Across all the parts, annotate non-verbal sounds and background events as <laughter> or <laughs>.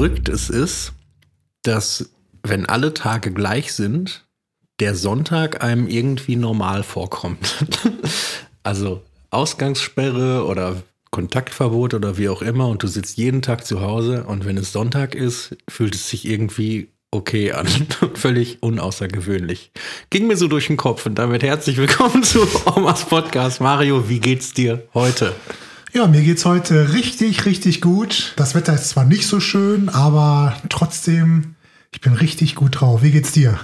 verrückt es ist, dass wenn alle Tage gleich sind, der Sonntag einem irgendwie normal vorkommt. <laughs> also Ausgangssperre oder Kontaktverbot oder wie auch immer und du sitzt jeden Tag zu Hause und wenn es Sonntag ist, fühlt es sich irgendwie okay an. <laughs> Völlig unaußergewöhnlich. Ging mir so durch den Kopf und damit herzlich willkommen zu Omas Podcast. Mario, wie geht's dir heute? Ja, mir geht's heute richtig, richtig gut. Das Wetter ist zwar nicht so schön, aber trotzdem, ich bin richtig gut drauf. Wie geht's dir?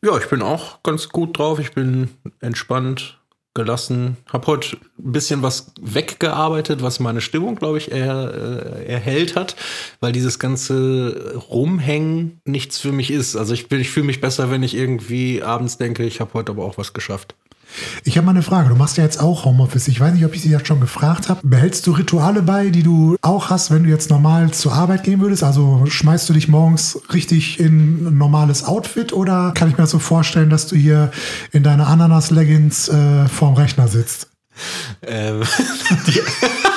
Ja, ich bin auch ganz gut drauf. Ich bin entspannt, gelassen. Hab heute ein bisschen was weggearbeitet, was meine Stimmung, glaube ich, er, äh, erhellt hat, weil dieses ganze Rumhängen nichts für mich ist. Also ich, ich fühle mich besser, wenn ich irgendwie abends denke, ich habe heute aber auch was geschafft. Ich habe mal eine Frage. Du machst ja jetzt auch Homeoffice. Ich weiß nicht, ob ich sie jetzt schon gefragt habe. Behältst du Rituale bei, die du auch hast, wenn du jetzt normal zur Arbeit gehen würdest? Also schmeißt du dich morgens richtig in ein normales Outfit oder kann ich mir das so vorstellen, dass du hier in deiner Ananas-Leggings äh, vorm Rechner sitzt? Ähm, <laughs>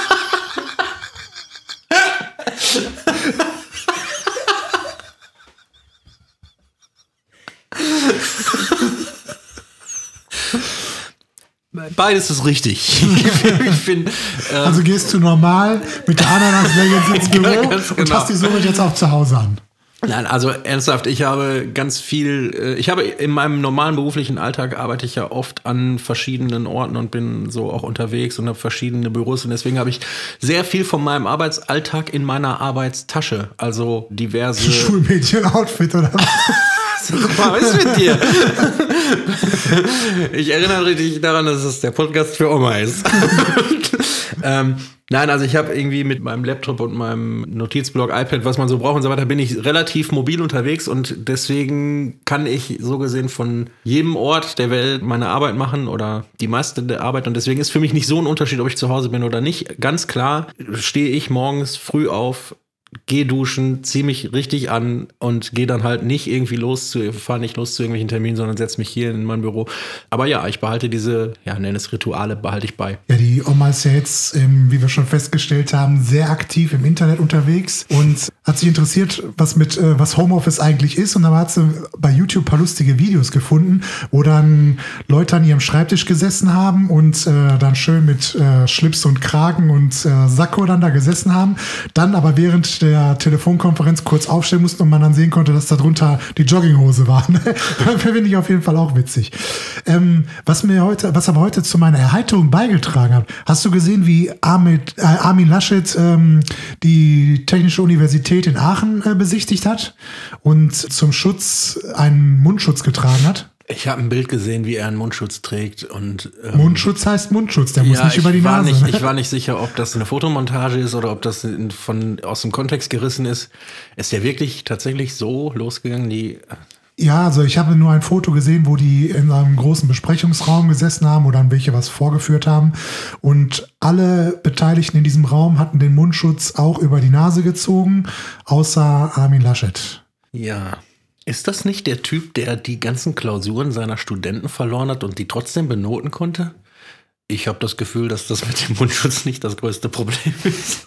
Beides ist richtig. <laughs> ich find, ähm, also gehst du normal mit der Ananas-Leggings ins <laughs> Büro genau. und hast die somit jetzt auch zu Hause an. Nein, also ernsthaft, ich habe ganz viel, äh, ich habe in meinem normalen beruflichen Alltag arbeite ich ja oft an verschiedenen Orten und bin so auch unterwegs und habe verschiedene Büros und deswegen habe ich sehr viel von meinem Arbeitsalltag in meiner Arbeitstasche, also diverse <laughs> Schulmädchen-Outfit oder was? <laughs> was ist mit dir? ich erinnere dich daran, dass es der Podcast für Oma ist. <laughs> ähm, nein, also ich habe irgendwie mit meinem Laptop und meinem Notizblock, iPad, was man so braucht und so weiter, bin ich relativ mobil unterwegs und deswegen kann ich so gesehen von jedem Ort der Welt meine Arbeit machen oder die meiste der Arbeit und deswegen ist für mich nicht so ein Unterschied, ob ich zu Hause bin oder nicht. Ganz klar stehe ich morgens früh auf, geh duschen, zieh mich richtig an und geh dann halt nicht irgendwie los zu, fahr nicht los zu irgendwelchen Terminen, sondern setz mich hier in mein Büro. Aber ja, ich behalte diese, ja, nenn es Rituale, behalte ich bei. Ja, die Oma ist ja jetzt, ähm, wie wir schon festgestellt haben, sehr aktiv im Internet unterwegs und hat sich interessiert, was mit, äh, was Homeoffice eigentlich ist. Und dann hat sie bei YouTube ein paar lustige Videos gefunden, wo dann Leute an ihrem Schreibtisch gesessen haben und äh, dann schön mit äh, Schlips und Kragen und äh, Sakko dann da gesessen haben. Dann aber während der Telefonkonferenz kurz aufstellen mussten und man dann sehen konnte, dass darunter die Jogginghose war. <laughs> Finde ich auf jeden Fall auch witzig. Ähm, was mir heute, was aber heute zu meiner Erheiterung beigetragen hat, hast du gesehen, wie Armin, äh, Armin Laschet ähm, die Technische Universität in Aachen äh, besichtigt hat und zum Schutz einen Mundschutz getragen hat? Ich habe ein Bild gesehen, wie er einen Mundschutz trägt und ähm, Mundschutz heißt Mundschutz, der muss nicht über die Nase. Nicht, ich <laughs> war nicht sicher, ob das eine Fotomontage ist oder ob das von aus dem Kontext gerissen ist. Ist der wirklich tatsächlich so losgegangen? Die ja, also ich habe nur ein Foto gesehen, wo die in einem großen Besprechungsraum gesessen haben oder an welche was vorgeführt haben. Und alle Beteiligten in diesem Raum hatten den Mundschutz auch über die Nase gezogen, außer Armin Laschet. Ja. Ist das nicht der Typ, der die ganzen Klausuren seiner Studenten verloren hat und die trotzdem benoten konnte? Ich habe das Gefühl, dass das mit dem Mundschutz nicht das größte Problem ist.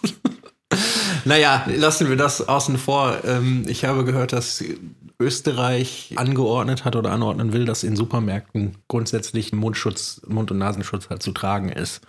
<laughs> naja, lassen wir das außen vor. Ähm, ich habe gehört, dass Österreich angeordnet hat oder anordnen will, dass in Supermärkten grundsätzlich Mundschutz, Mund- und Nasenschutz halt zu tragen ist.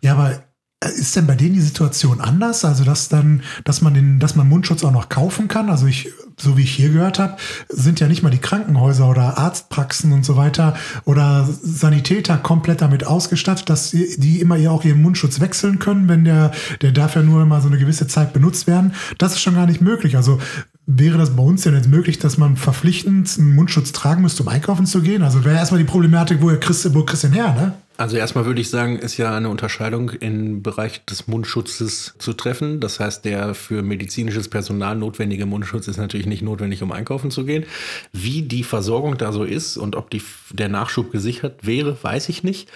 Ja, aber ist denn bei denen die Situation anders? Also, dass dann, dass man den, dass man Mundschutz auch noch kaufen kann? Also ich, so wie ich hier gehört habe, sind ja nicht mal die Krankenhäuser oder Arztpraxen und so weiter oder Sanitäter komplett damit ausgestattet, dass die immer ja auch ihren Mundschutz wechseln können, wenn der, der darf ja nur immer so eine gewisse Zeit benutzt werden. Das ist schon gar nicht möglich. Also wäre das bei uns denn jetzt möglich, dass man verpflichtend einen Mundschutz tragen müsste, um einkaufen zu gehen? Also wäre erstmal die Problematik, wo kriegst, wo kriegst du her, ne? Also erstmal würde ich sagen, ist ja eine Unterscheidung im Bereich des Mundschutzes zu treffen. Das heißt, der für medizinisches Personal notwendige Mundschutz ist natürlich nicht notwendig, um einkaufen zu gehen. Wie die Versorgung da so ist und ob die, der Nachschub gesichert wäre, weiß ich nicht.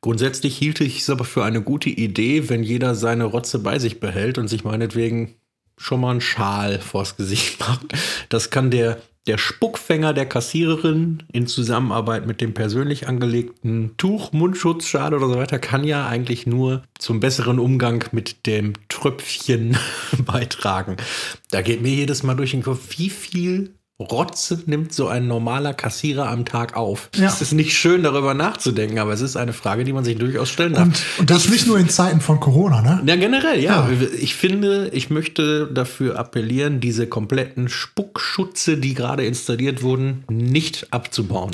Grundsätzlich hielt ich es aber für eine gute Idee, wenn jeder seine Rotze bei sich behält und sich meinetwegen schon mal einen Schal vors Gesicht macht. Das kann der, der Spuckfänger der Kassiererin in Zusammenarbeit mit dem persönlich angelegten Tuch, Mundschutz, Schal oder so weiter, kann ja eigentlich nur zum besseren Umgang mit dem Tröpfchen <laughs> beitragen. Da geht mir jedes Mal durch den Kopf, wie viel Rotze nimmt so ein normaler Kassierer am Tag auf. Ja. Es ist nicht schön, darüber nachzudenken, aber es ist eine Frage, die man sich durchaus stellen darf. Und, und das nicht nur in Zeiten von Corona, ne? Ja, generell, ja. Ja. Ich finde, ich möchte dafür appellieren, diese kompletten Spuckschutze, die gerade installiert wurden, nicht abzubauen.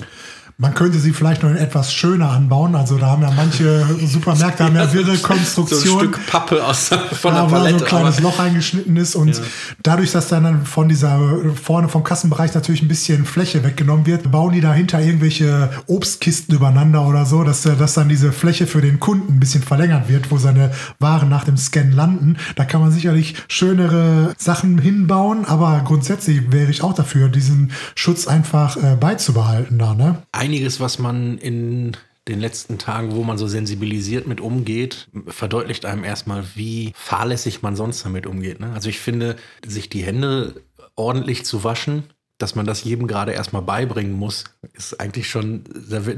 Man könnte sie vielleicht noch etwas schöner anbauen. Also da haben ja manche Supermärkte haben ja wirre <laughs> So ein Konstruktionen. Stück Pappe aus von da der war so Palette. ein kleines Loch eingeschnitten ist und dadurch, dass dann, von dieser vorne vom Kassenbereich natürlich ein bisschen Fläche weggenommen wird, bauen die dahinter irgendwelche Obstkisten übereinander oder so, dass, äh, dass dann diese Fläche für den Kunden ein bisschen verlängert wird, wo seine Waren nach dem Scan landen. Da kann man sicherlich schönere Sachen hinbauen, aber grundsätzlich wäre ich auch dafür, diesen Schutz einfach äh, beizubehalten da, ne? Einiges, was man in den letzten Tagen, wo man so sensibilisiert mit umgeht, verdeutlicht einem erstmal, wie fahrlässig man sonst damit umgeht. Ne? Also ich finde, sich die Hände ordentlich zu waschen, dass man das jedem gerade erstmal beibringen muss, ist eigentlich schon,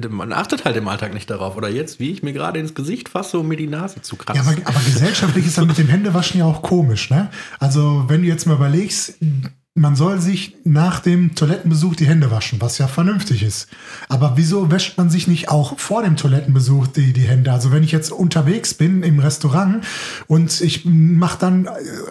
man achtet halt im Alltag nicht darauf. Oder jetzt, wie ich mir gerade ins Gesicht fasse, um mir die Nase zu kratzen. Ja, aber, aber gesellschaftlich ist das mit dem Händewaschen ja auch komisch, ne? Also, wenn du jetzt mal überlegst, man soll sich nach dem Toilettenbesuch die Hände waschen, was ja vernünftig ist. Aber wieso wäscht man sich nicht auch vor dem Toilettenbesuch die, die Hände? Also wenn ich jetzt unterwegs bin im Restaurant und ich mache dann, äh,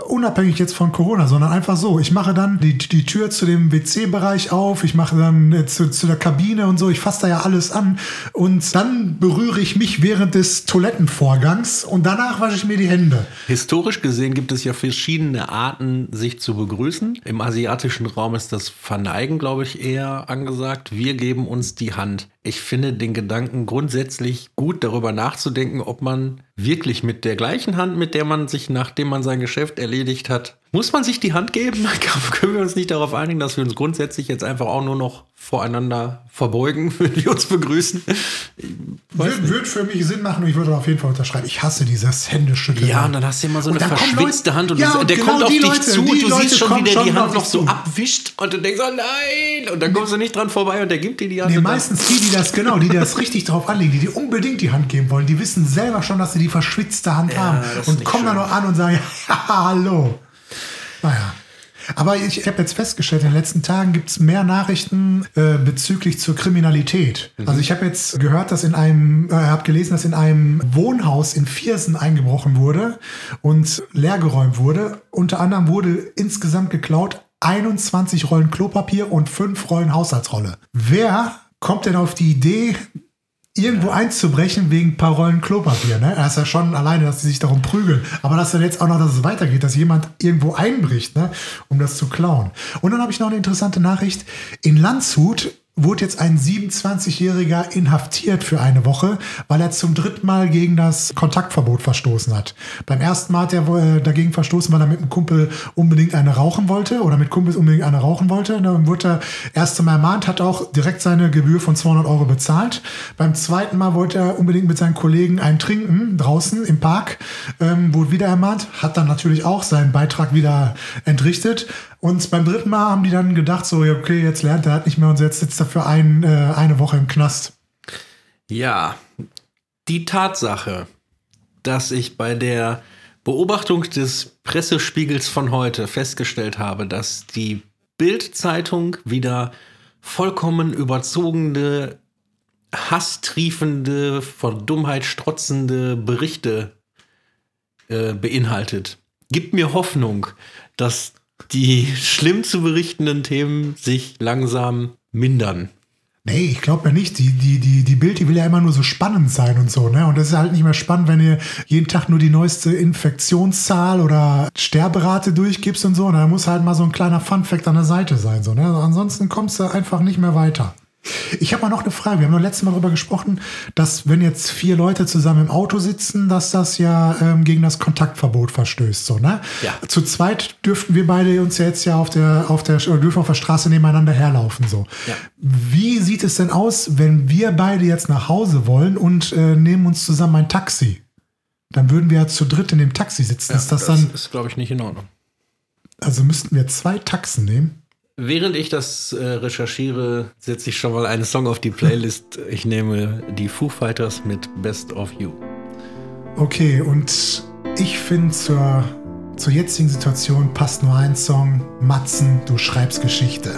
unabhängig jetzt von Corona, sondern einfach so, ich mache dann die, die Tür zu dem WC-Bereich auf, ich mache dann äh, zu, zu der Kabine und so, ich fasse da ja alles an und dann berühre ich mich während des Toilettenvorgangs und danach wasche ich mir die Hände. Historisch gesehen gibt es ja verschiedene Arten, sich zu begrüßen. Im asiatischen Raum ist das Verneigen, glaube ich, eher angesagt. Wir geben uns die Hand. Ich finde den Gedanken grundsätzlich gut, darüber nachzudenken, ob man wirklich mit der gleichen Hand, mit der man sich, nachdem man sein Geschäft erledigt hat, muss man sich die Hand geben? <laughs> Können wir uns nicht darauf einigen, dass wir uns grundsätzlich jetzt einfach auch nur noch voreinander verbeugen, <laughs> wenn wir uns begrüßen? Würde würd für mich Sinn machen und ich würde auf jeden Fall unterschreiben. Ich hasse dieses Händeschütteln. Ja, und dann hast du immer so eine Und verschwitzte Leute- Hand und Ja, du- und der genau kommt auf dich Leute, zu und du Leute siehst schon, wie der die Hand noch so abwischt und du denkst, oh nein! Und dann kommst du nicht dran vorbei und der gibt dir die Hand. Nee, meistens die, die das genau, die das richtig drauf anlegen, die dir unbedingt die Hand geben wollen, die wissen selber schon, dass sie die verschwitzte Hand Ja, haben und kommen dann schön. noch an und sagen, <laughs> ja, hallo. Naja. Aber ich, habe jetzt festgestellt, in den letzten Tagen gibt es mehr Nachrichten äh, bezüglich zur Kriminalität. Also ich habe jetzt gehört, dass in einem, äh, habe gelesen, dass in einem Wohnhaus in Viersen eingebrochen wurde und leergeräumt wurde. Unter anderem wurde insgesamt geklaut 21 Rollen Klopapier und 5 Rollen Haushaltsrolle. Wer kommt denn auf die Idee, irgendwo einzubrechen wegen ein paar Rollen Klopapier. Ne? Das ist ja schon alleine, dass sie sich darum prügeln. Aber dass dann jetzt auch noch, dass es weitergeht, dass jemand irgendwo einbricht, ne? um das zu klauen. Und dann habe ich noch eine interessante Nachricht. In Landshut wurde jetzt ein 27-Jähriger inhaftiert für eine Woche, weil er zum dritten Mal gegen das Kontaktverbot verstoßen hat. Beim ersten Mal hat er äh, dagegen verstoßen, weil er mit einem Kumpel unbedingt eine rauchen wollte oder mit Kumpels unbedingt eine rauchen wollte. Dann wurde er erst einmal ermahnt, hat auch direkt seine Gebühr von 200 Euro bezahlt. Beim zweiten Mal wollte er unbedingt mit seinen Kollegen ein Trinken draußen im Park, ähm, wurde wieder ermahnt, hat dann natürlich auch seinen Beitrag wieder entrichtet. Und beim dritten Mal haben die dann gedacht, so, ja, okay, jetzt lernt er halt nicht mehr und jetzt sitzt er für ein, äh, eine Woche im Knast. Ja, die Tatsache, dass ich bei der Beobachtung des Pressespiegels von heute festgestellt habe, dass die Bild-Zeitung wieder vollkommen überzogene, hasstriefende, von Dummheit strotzende Berichte äh, beinhaltet, gibt mir Hoffnung, dass die schlimm zu berichtenden Themen sich langsam mindern. Nee, ich glaube ja nicht. Die, die, die, die Bild, die will ja immer nur so spannend sein und so, ne? Und das ist halt nicht mehr spannend, wenn ihr jeden Tag nur die neueste Infektionszahl oder Sterberate durchgibst und so. Und da muss halt mal so ein kleiner Funfact an der Seite sein, so, ne? Ansonsten kommst du einfach nicht mehr weiter. Ich habe mal noch eine Frage. Wir haben noch letztes Mal darüber gesprochen, dass wenn jetzt vier Leute zusammen im Auto sitzen, dass das ja ähm, gegen das Kontaktverbot verstößt. So, ne? Ja. Zu zweit dürften wir beide uns ja jetzt ja auf der, auf der, oder dürfen auf der Straße nebeneinander herlaufen. So. Ja. Wie sieht es denn aus, wenn wir beide jetzt nach Hause wollen und äh, nehmen uns zusammen ein Taxi? Dann würden wir ja zu dritt in dem Taxi sitzen. ist das, dann. ist, glaube ich, nicht in Ordnung. Also müssten wir zwei Taxen nehmen. Während ich das äh, recherchiere, setze ich schon mal einen Song auf die Playlist. Ich nehme die Foo Fighters mit Best of You. Okay, und ich finde zur, zur jetzigen Situation passt nur ein Song. Matzen, du schreibst Geschichte.